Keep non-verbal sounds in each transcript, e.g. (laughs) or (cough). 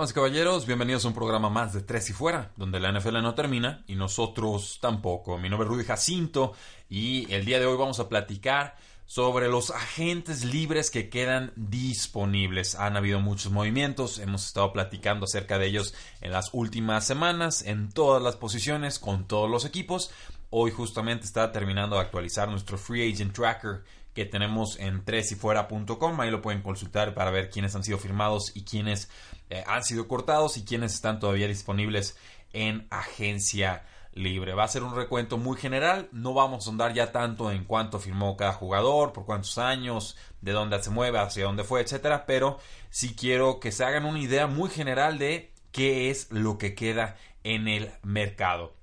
Damas caballeros, bienvenidos a un programa más de Tres y Fuera, donde la NFL no termina y nosotros tampoco. Mi nombre es Rudy Jacinto y el día de hoy vamos a platicar sobre los agentes libres que quedan disponibles. Han habido muchos movimientos, hemos estado platicando acerca de ellos en las últimas semanas, en todas las posiciones, con todos los equipos. Hoy justamente está terminando de actualizar nuestro Free Agent Tracker que tenemos en tresyfuera.com. Ahí lo pueden consultar para ver quiénes han sido firmados y quiénes eh, han sido cortados y quiénes están todavía disponibles en agencia libre. Va a ser un recuento muy general. No vamos a andar ya tanto en cuánto firmó cada jugador, por cuántos años, de dónde se mueve, hacia dónde fue, etcétera. Pero sí quiero que se hagan una idea muy general de qué es lo que queda en el mercado.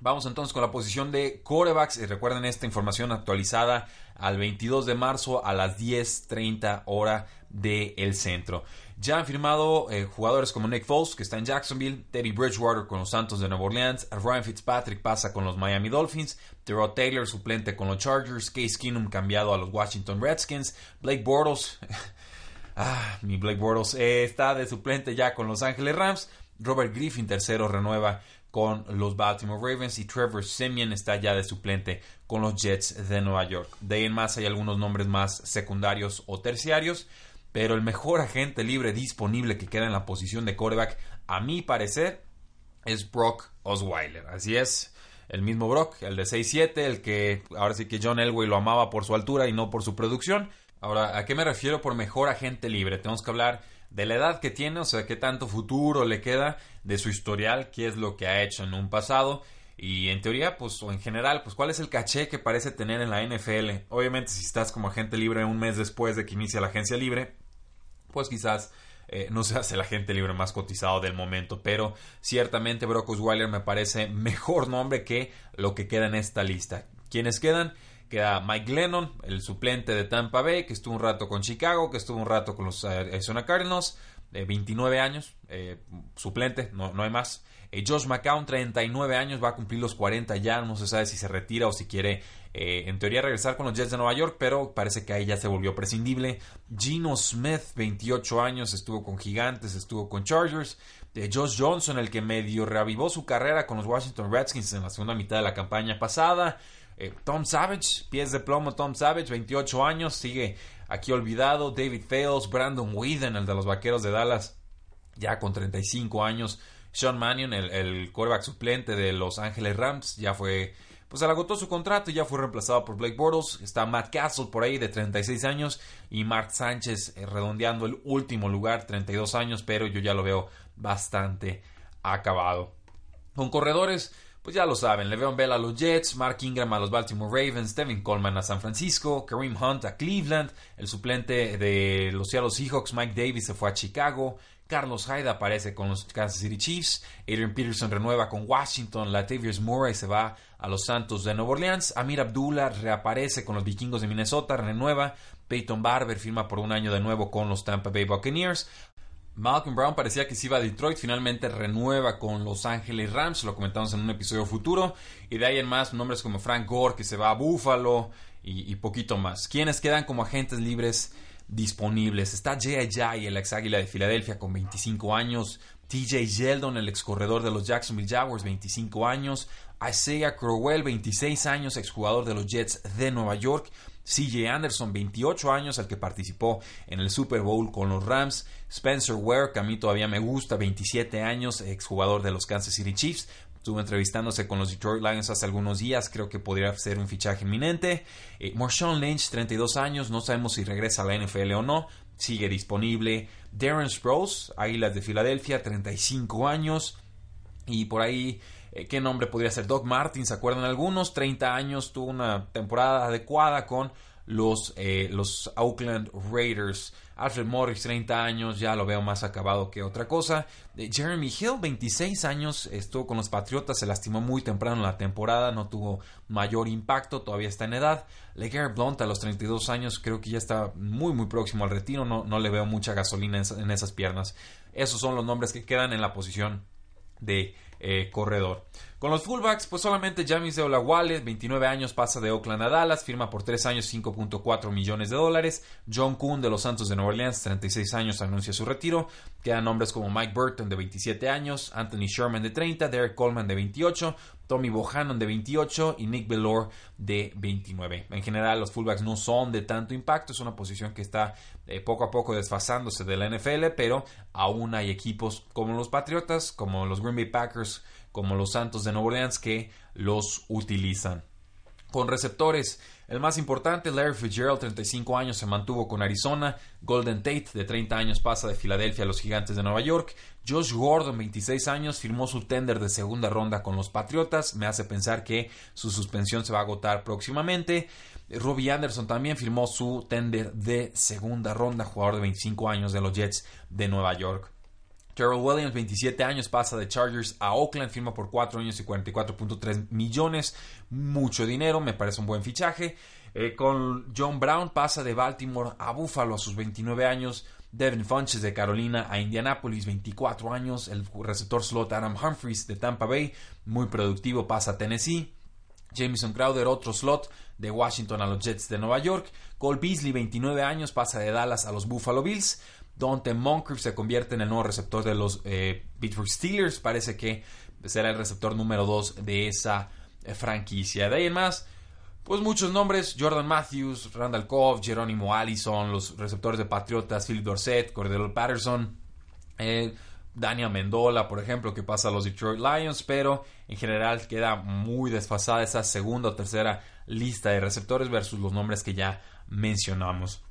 Vamos entonces con la posición de corebacks. Y recuerden esta información actualizada al 22 de marzo a las 10.30 hora del centro. Ya han firmado eh, jugadores como Nick Foles, que está en Jacksonville, Teddy Bridgewater con los Santos de Nueva Orleans, Ryan Fitzpatrick pasa con los Miami Dolphins, Terrell Taylor suplente con los Chargers, Case Keenum cambiado a los Washington Redskins, Blake Bortles, (laughs) ah, mi Blake Bortles eh, está de suplente ya con Los Angeles Rams, Robert Griffin tercero renueva con los Baltimore Ravens y Trevor Simeon está ya de suplente con los Jets de Nueva York. De ahí en más hay algunos nombres más secundarios o terciarios, pero el mejor agente libre disponible que queda en la posición de quarterback, a mi parecer, es Brock Osweiler. Así es, el mismo Brock, el de 6'7, el que ahora sí que John Elway lo amaba por su altura y no por su producción. Ahora, ¿a qué me refiero por mejor agente libre? Tenemos que hablar de la edad que tiene, o sea, qué tanto futuro le queda, de su historial, qué es lo que ha hecho en un pasado y en teoría, pues, o en general, pues, cuál es el caché que parece tener en la NFL. Obviamente, si estás como agente libre un mes después de que inicia la agencia libre, pues quizás eh, no seas el agente libre más cotizado del momento, pero ciertamente Brock Osweiler me parece mejor nombre que lo que queda en esta lista. ¿Quiénes quedan? Queda Mike Lennon, el suplente de Tampa Bay, que estuvo un rato con Chicago, que estuvo un rato con los Arizona Cardinals, de 29 años, eh, suplente, no, no, hay más. Eh, Josh McCown, 39 años, va a cumplir los 40 ya, no se sabe si se retira o si quiere, eh, en teoría, regresar con los Jets de Nueva York, pero parece que ahí ya se volvió prescindible. Gino Smith, 28 años, estuvo con Gigantes, estuvo con Chargers. Josh Johnson, el que medio reavivó su carrera con los Washington Redskins en la segunda mitad de la campaña pasada. Eh, Tom Savage, pies de plomo Tom Savage, 28 años, sigue aquí olvidado. David Fales, Brandon Whedon, el de los Vaqueros de Dallas, ya con 35 años. Sean Mannion, el, el quarterback suplente de Los Ángeles Rams, ya fue, pues se agotó su contrato y ya fue reemplazado por Blake Bortles. Está Matt Castle por ahí de 36 años y Mark Sánchez eh, redondeando el último lugar, 32 años, pero yo ya lo veo bastante acabado. Con corredores, pues ya lo saben, Le'Veon Bell a los Jets, Mark Ingram a los Baltimore Ravens, Devin Coleman a San Francisco, Kareem Hunt a Cleveland, el suplente de los Seattle Seahawks, Mike Davis se fue a Chicago, Carlos Hyde aparece con los Kansas City Chiefs, Adrian Peterson renueva con Washington, Latavius Murray se va a los Santos de Nueva Orleans, Amir Abdullah reaparece con los Vikingos de Minnesota, renueva, Peyton Barber firma por un año de nuevo con los Tampa Bay Buccaneers, Malcolm Brown parecía que se iba a Detroit, finalmente renueva con Los Ángeles Rams, lo comentamos en un episodio futuro, y de ahí en más nombres como Frank Gore que se va a Buffalo y, poquito más. ¿Quiénes quedan como agentes libres disponibles? Está Jay Jay, el ex águila de Filadelfia con 25 años, TJ Yeldon, el ex corredor de los Jacksonville Jaguars, 25 años, Isaiah Crowell, 26 años, exjugador de los Jets de Nueva York, CJ Anderson, 28 años, el que participó en el Super Bowl con los Rams. Spencer Ware, que a mí todavía me gusta, 27 años, exjugador de los Kansas City Chiefs. Estuvo entrevistándose con los Detroit Lions hace algunos días, creo que podría ser un fichaje inminente. Eh, Marshawn Lynch, 32 años, no sabemos si regresa a la NFL o no, sigue disponible. Darren Sproles, Águilas de Filadelfia, 35 años. Y por ahí Eh, ¿Qué nombre podría ser? Doc Martin, ¿se acuerdan algunos? 30 años, tuvo una temporada adecuada con los, eh, los Oakland Raiders. Alfred Morris, 30 años, ya lo veo más acabado que otra cosa. Eh, Jeremy Hill, 26 años, estuvo con los Patriotas, se lastimó muy temprano la temporada, no tuvo mayor impacto, todavía está en edad. LeGarrette Blunt, a los 32 años, creo que ya está muy, muy próximo al retiro, no, no le veo mucha gasolina en, esas piernas. Esos son los nombres que quedan en la posición de eh, corredor. Con los fullbacks, pues solamente James de Olawale, 29 años, pasa de Oakland a Dallas, firma por 3 años 5.4 millones de dólares. John Kuhn de los Santos de Nueva Orleans, 36 años, anuncia su retiro. Quedan nombres como Mike Burton de 27 años, Anthony Sherman de 30, Derek Coleman de 28, Tommy Bohannon de 28 y Nick Bellore de 29. En general, los fullbacks no son de tanto impacto, es una posición que está eh, poco a poco desfasándose de la NFL, pero aún hay equipos como los Patriotas, como los Green Bay Packers, como los Santos de Nueva Orleans que los utilizan. Con receptores, el más importante, Larry Fitzgerald, 35 años, se mantuvo con Arizona. Golden Tate, de 30 años, pasa de Filadelfia a los Gigantes de Nueva York. Josh Gordon, 26 años, firmó su tender de segunda ronda con los Patriotas. Me hace pensar que su suspensión se va a agotar próximamente. Robbie Anderson también firmó su tender de segunda ronda, jugador de 25 años de los Jets de Nueva York. Terrell Williams, 27 años, pasa de Chargers a Oakland, firma por 4 años y 44.3 millones. Mucho dinero, me parece un buen fichaje. Eh, con John Brown pasa de Baltimore a Buffalo a sus 29 años. Devin Funches de Carolina a Indianapolis, 24 años. El receptor slot Adam Humphries de Tampa Bay, muy productivo, pasa a Tennessee. Jameson Crowder, otro slot de Washington a los Jets de Nueva York. Cole Beasley, 29 años, pasa de Dallas a los Buffalo Bills. Dante Moncrief se convierte en el nuevo receptor de los eh, Pittsburgh Steelers. Parece que será el receptor número 2 de esa eh, franquicia. De ahí en más, pues muchos nombres: Jordan Matthews, Randall Cobb, Jerónimo Allison, los receptores de Patriotas, Philip Dorset, Cordero Patterson. Eh, Daniel Mendola, por ejemplo, que pasa a los Detroit Lions, pero en general queda muy desfasada esa segunda o tercera lista de receptores versus los nombres que ya mencionamos.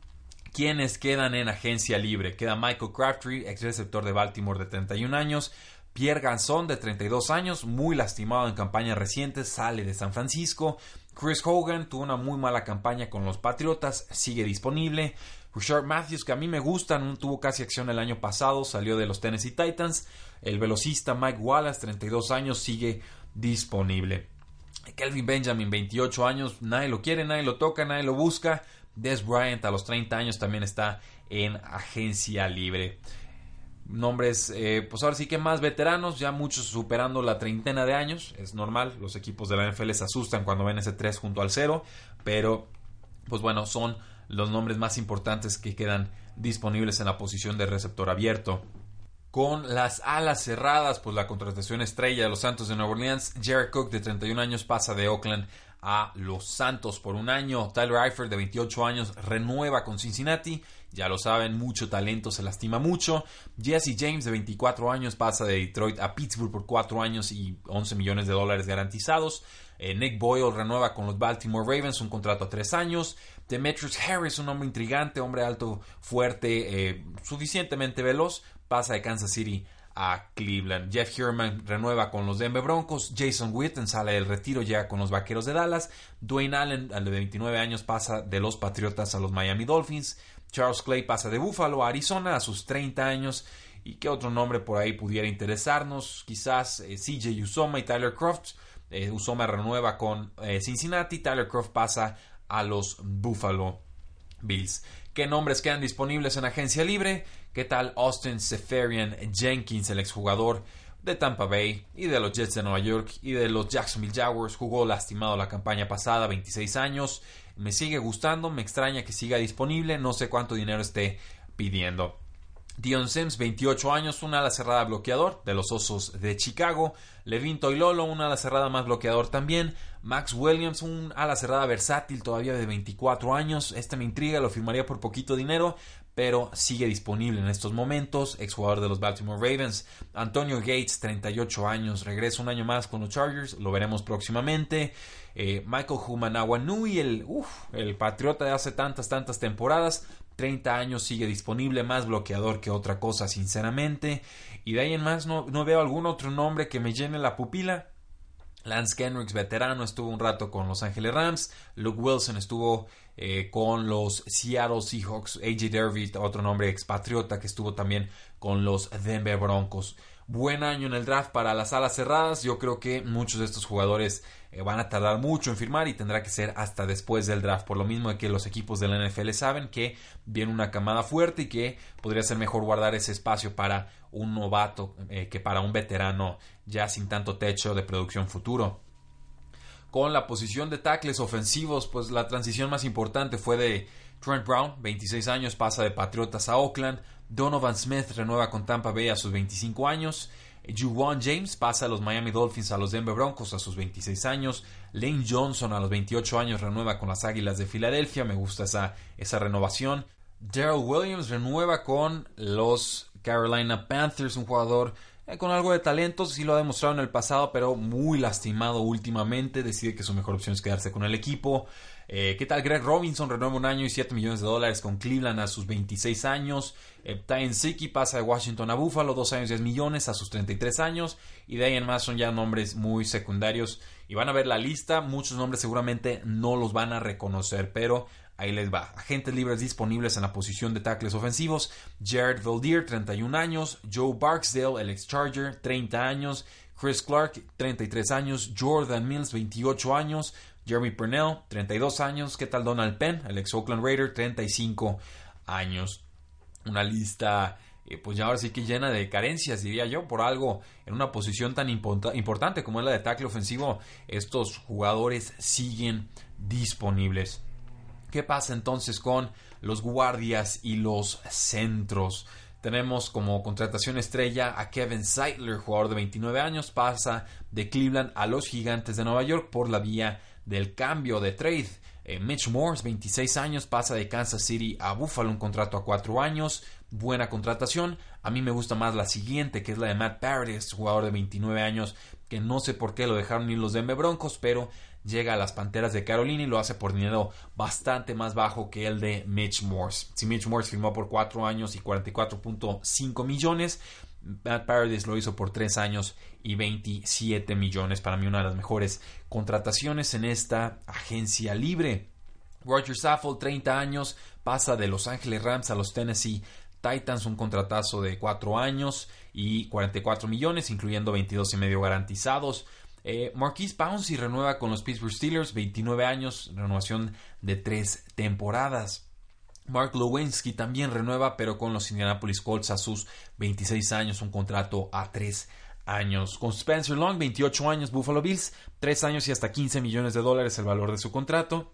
¿Quiénes quedan en agencia libre? Queda Michael Crabtree, ex receptor de Baltimore de 31 años. Pierre Ganson, de 32 años, muy lastimado en campañas recientes, sale de San Francisco. Chris Hogan tuvo una muy mala campaña con los Patriotas, sigue disponible. Richard Matthews, que a mí me gusta, no tuvo casi acción el año pasado, salió de los Tennessee Titans. El velocista Mike Wallace, 32 años, sigue disponible. Kelvin Benjamin, 28 años, nadie lo quiere, nadie lo toca, nadie lo busca. Des Bryant a los 30 años también está en agencia libre. Nombres, eh, pues ahora sí que más veteranos, ya muchos superando la treintena de años, es normal, los equipos de la NFL se asustan cuando ven ese 3 junto al 0, pero pues bueno, son los nombres más importantes que quedan disponibles en la posición de receptor abierto. Con las alas cerradas, pues la contratación estrella de los Santos de Nueva Orleans, Jared Cook de 31 años pasa de Oakland a los Santos por un año. Tyler Eifert, de 28 años, renueva con Cincinnati. Ya lo saben, mucho talento, se lastima mucho. Jesse James, de 24 años, pasa de Detroit a Pittsburgh por 4 años y 11 millones de dólares garantizados. Eh, Nick Boyle renueva con los Baltimore Ravens un contrato a 3 años. Demetrius Harris, un hombre intrigante, hombre alto, fuerte, eh, suficientemente veloz, pasa de Kansas City a Cleveland. Jeff Herman renueva con los Denver Broncos. Jason Witten sale del retiro, llega con los Vaqueros de Dallas. Dwayne Allen, al de 29 años, pasa de los Patriotas a los Miami Dolphins. Charles Clay pasa de Buffalo a Arizona a sus 30 años. ¿Y qué otro nombre por ahí pudiera interesarnos? Quizás eh, CJ Usoma y Tyler Croft. Eh, Usoma renueva con eh, Cincinnati. Tyler Croft pasa a los Buffalo Bills. ¿Qué nombres quedan disponibles en agencia libre? ¿Qué tal Austin Seferian Jenkins, el exjugador de Tampa Bay y de los Jets de Nueva York y de los Jacksonville Jaguars? Jugó lastimado la campaña pasada, 26 años. Me sigue gustando, me extraña que siga disponible, no sé cuánto dinero esté pidiendo. Dion Sims, 28 años, una ala cerrada bloqueador de los Osos de Chicago. Levin Toilolo, una ala cerrada más bloqueador también. Max Williams, un ala cerrada versátil todavía de 24 años. Este me intriga, lo firmaría por poquito dinero, pero sigue disponible en estos momentos. Exjugador de los Baltimore Ravens. Antonio Gates, 38 años, regresa un año más con los Chargers, lo veremos próximamente. Eh, Michael Humanawanui, el, el patriota de hace tantas, tantas temporadas, 30 años sigue disponible, más bloqueador que otra cosa, sinceramente. Y de ahí en más no, no veo algún otro nombre que me llene la pupila. Lance Kendricks, veterano, estuvo un rato con Los Ángeles Rams. Luke Wilson estuvo eh, con los Seattle Seahawks. AJ Derby, otro nombre expatriota que estuvo también con los Denver Broncos. Buen año en el draft para las alas cerradas. Yo creo que muchos de estos jugadores eh, van a tardar mucho en firmar y tendrá que ser hasta después del draft. Por lo mismo que los equipos de la NFL saben que viene una camada fuerte y que podría ser mejor guardar ese espacio para un novato eh, que para un veterano ya sin tanto techo de producción futuro. Con la posición de tackles ofensivos, pues la transición más importante fue de Trent Brown, 26 años, pasa de Patriotas a Oakland. Donovan Smith renueva con Tampa Bay a sus 25 años. Juwan James pasa a los Miami Dolphins a los Denver Broncos a sus 26 años. Lane Johnson a los 28 años renueva con las Águilas de Filadelfia. Me gusta esa, esa renovación. Daryl Williams renueva con los Carolina Panthers, un jugador eh, con algo de talento, sí lo ha demostrado en el pasado, pero muy lastimado últimamente. Decide que su mejor opción es quedarse con el equipo. Eh, ¿Qué tal Greg Robinson? Renueva un año y 7 millones de dólares con Cleveland a sus 26 años. Eh, Siki pasa de Washington a Buffalo, 2 años y 10 millones a sus 33 años. Y de ahí en más son ya nombres muy secundarios. Y van a ver la lista. Muchos nombres seguramente no los van a reconocer, pero Ahí les va. Agentes libres disponibles en la posición de tackles ofensivos. Jared Valdir, 31 años. Joe Barksdale, el ex-Charger, 30 años. Chris Clark, 33 años. Jordan Mills, 28 años. Jeremy Purnell, 32 años. ¿Qué tal Donald Penn, el ex-Oakland Raider, 35 años? Una lista eh, pues ya ahora sí que llena de carencias, diría yo, por algo en una posición tan importante como es la de tackle ofensivo, estos jugadores siguen disponibles. ¿Qué pasa entonces con los guardias y los centros? Tenemos como contratación estrella a Kevin Seidler, jugador de 29 años, pasa de Cleveland a los Gigantes de Nueva York por la vía del cambio de trade. Eh, Mitch Morse, 26 años, pasa de Kansas City a Buffalo, un contrato a 4 años. Buena contratación. A mí me gusta más la siguiente, que es la de Matt Paradis, jugador de 29 años, que no sé por qué lo dejaron ir los Denver Broncos, pero llega a las Panteras de Carolina y lo hace por dinero bastante más bajo que el de Mitch Morse. Si Mitch Morse firmó por 4 años y 44.5 millones, Matt Paradis lo hizo por 3 años y 27 millones. Para mí una de las mejores contrataciones en esta agencia libre. Roger Saffold, 30 años, pasa de Los Ángeles Rams a los Tennessee Titans, un contratazo de 4 años y 44 millones, incluyendo 22 y medio garantizados. Eh, Marquise Pouncey renueva con los Pittsburgh Steelers, 29 años, renovación de 3 temporadas. Mark Lewinsky también renueva, pero con los Indianapolis Colts a sus 26 años, un contrato a 3 años. Con Spencer Long, 28 años, Buffalo Bills, 3 años y hasta 15 millones de dólares el valor de su contrato.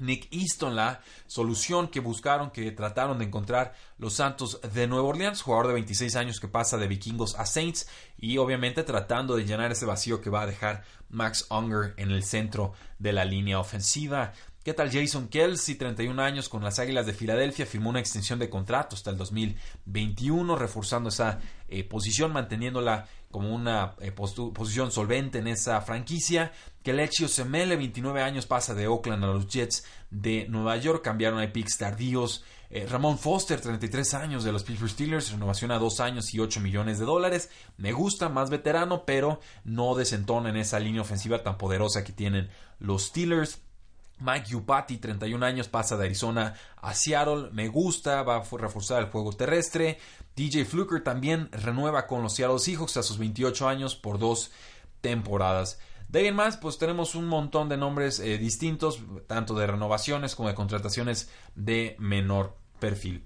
Nick Easton, la solución que buscaron, que trataron de encontrar los Santos de Nueva Orleans, jugador de 26 años que pasa de vikingos a Saints y obviamente tratando de llenar ese vacío que va a dejar Max Unger en el centro de la línea ofensiva. ¿Qué tal Jason Kelsey, 31 años con las Águilas de Filadelfia? Firmó una extensión de contrato hasta el 2021, reforzando esa eh, posición, manteniéndola como una eh, posición solvente en esa franquicia. Que Lechio Semele, 29 años, pasa de Oakland a los Jets de Nueva York. Cambiaron a picks tardíos. Eh, Ramón Foster, 33 años de los Pittsburgh Steelers, renovación a 2 años y 8 millones de dólares. Me gusta, más veterano, pero no desentona en esa línea ofensiva tan poderosa que tienen los Steelers. Mike Yupati, 31 años, pasa de Arizona a Seattle. Me gusta, va a reforzar el juego terrestre. DJ Fluker también renueva con los Seattle Seahawks a sus 28 años por dos temporadas. De ahí en más, pues tenemos un montón de nombres eh, distintos, tanto de renovaciones como de contrataciones de menor perfil.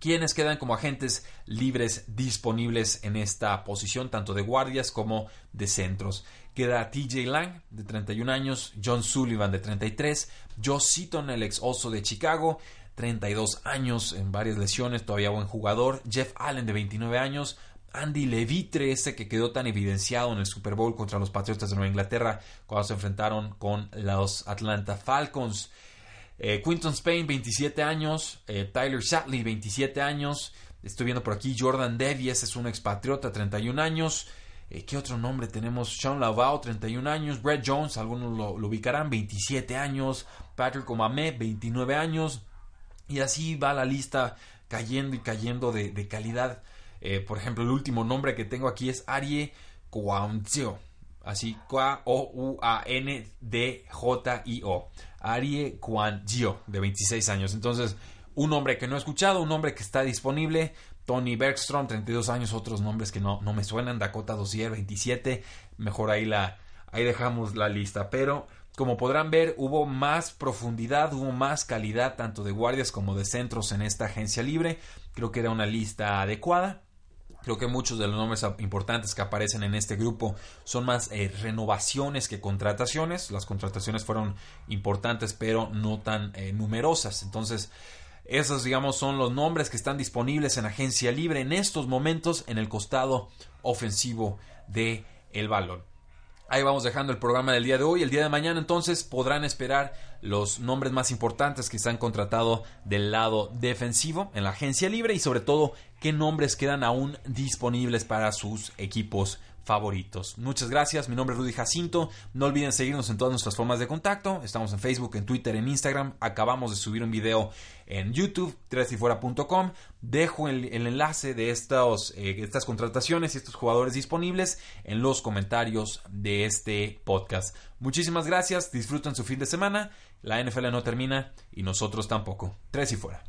¿Quiénes quedan como agentes libres disponibles en esta posición, tanto de guardias como de centros? Queda TJ Lang, de 31 años, John Sullivan, de 33, Joe Seaton, el ex oso de Chicago, 32 años, en varias lesiones, todavía buen jugador, Jeff Allen, de 29 años, Andy Levitre, ese que quedó tan evidenciado en el Super Bowl contra los Patriotas de Nueva Inglaterra cuando se enfrentaron con los Atlanta Falcons. Eh, Quinton Spain, 27 años. Eh, Tyler Shatley, 27 años. Estoy viendo por aquí Jordan Devies, es un expatriota, 31 años. Eh, ¿Qué otro nombre tenemos? Sean Lavau, 31 años. Brett Jones, algunos lo, ubicarán, 27 años. Patrick Omame, 29 años. Y así va la lista cayendo y cayendo de, calidad. por ejemplo, el último nombre que tengo aquí es Arie Kouanzio. Así, K-O-U-A-N-D-J-I-O. Arie Kwan Gio, de 26 años. Entonces, un hombre que no he escuchado, un hombre que está disponible. Tony Bergstrom, 32 años, otros nombres que no, no me suenan. Dakota Dossier, 27. Mejor ahí, la, ahí dejamos la lista. Pero, como podrán ver, hubo más profundidad, hubo más calidad, tanto de guardias como de centros en esta agencia libre. Creo que era una lista adecuada. Creo que muchos de los nombres importantes que aparecen en este grupo son más eh, renovaciones que contrataciones. Las contrataciones fueron importantes, pero no tan eh, numerosas. Entonces, esos, digamos, son los nombres que están disponibles en agencia libre en estos momentos en el costado ofensivo de el balón. Ahí vamos dejando el programa del día de hoy. El día de mañana entonces podrán esperar los nombres más importantes que se han contratado del lado defensivo en la agencia libre y sobre todo qué nombres quedan aún disponibles para sus equipos favoritos. Muchas gracias, mi nombre es Rudy Jacinto. No olviden seguirnos en todas nuestras formas de contacto. Estamos en Facebook, en Twitter, en Instagram. Acabamos de subir un video en YouTube, tresifuera.com. Dejo el, enlace de eh, estas contrataciones y estos jugadores disponibles en los comentarios de este podcast. Muchísimas gracias, disfruten su fin de semana. La NFL no termina y nosotros tampoco. Tres y fuera.